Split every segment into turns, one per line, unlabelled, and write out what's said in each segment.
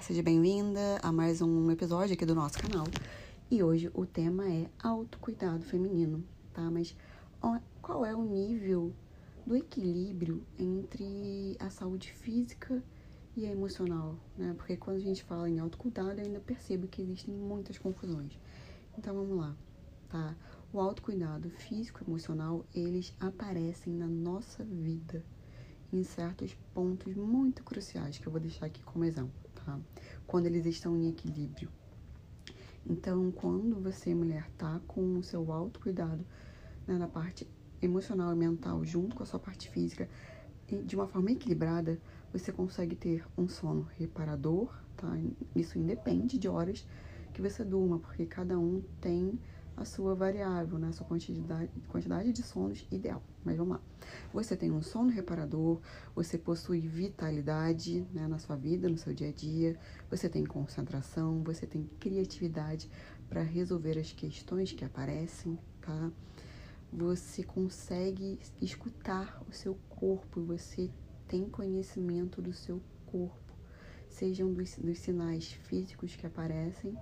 seja bem-vinda a mais um episódio aqui do nosso canal. E hoje o tema é autocuidado feminino, tá? Mas qual é o nível do equilíbrio entre a saúde física e a emocional, né? Porque quando a gente fala em autocuidado, eu ainda percebo que existem muitas confusões. Então vamos lá, tá? O autocuidado físico e emocional, eles aparecem na nossa vida em certos pontos muito cruciais que eu vou deixar aqui como exemplo, tá? Quando eles estão em equilíbrio. Então, quando você, mulher, tá com o seu autocuidado né, na parte emocional e mental junto com a sua parte física, de uma forma equilibrada, você consegue ter um sono reparador, tá? Isso independe de horas que você durma, porque cada um tem a sua variável, né? a sua quantidade, quantidade de sonos ideal. Mas vamos lá. Você tem um sono reparador, você possui vitalidade né, na sua vida, no seu dia a dia, você tem concentração, você tem criatividade para resolver as questões que aparecem, tá? Você consegue escutar o seu corpo, você tem conhecimento do seu corpo, sejam dos, dos sinais físicos que aparecem,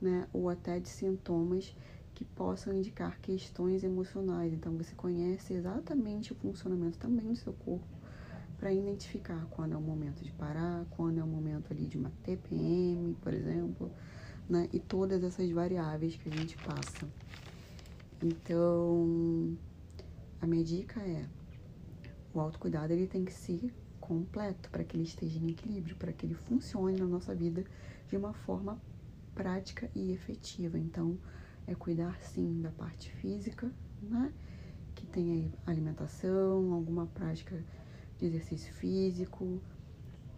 né, ou até de sintomas que possam indicar questões emocionais. Então, você conhece exatamente o funcionamento também do seu corpo para identificar quando é o momento de parar, quando é o momento ali de uma TPM, por exemplo, né? E todas essas variáveis que a gente passa. Então, a minha dica é: o autocuidado ele tem que ser completo para que ele esteja em equilíbrio, para que ele funcione na nossa vida de uma forma prática e efetiva. Então, é cuidar sim da parte física, né? Que tem alimentação, alguma prática de exercício físico,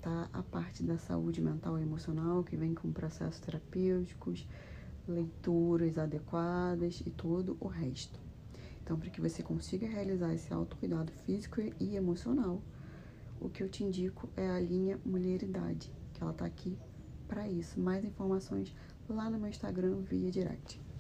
tá? A parte da saúde mental e emocional, que vem com processos terapêuticos, leituras adequadas e todo o resto. Então, para que você consiga realizar esse autocuidado físico e emocional, o que eu te indico é a linha Mulheridade, que ela tá aqui para isso. Mais informações lá no meu Instagram via direct.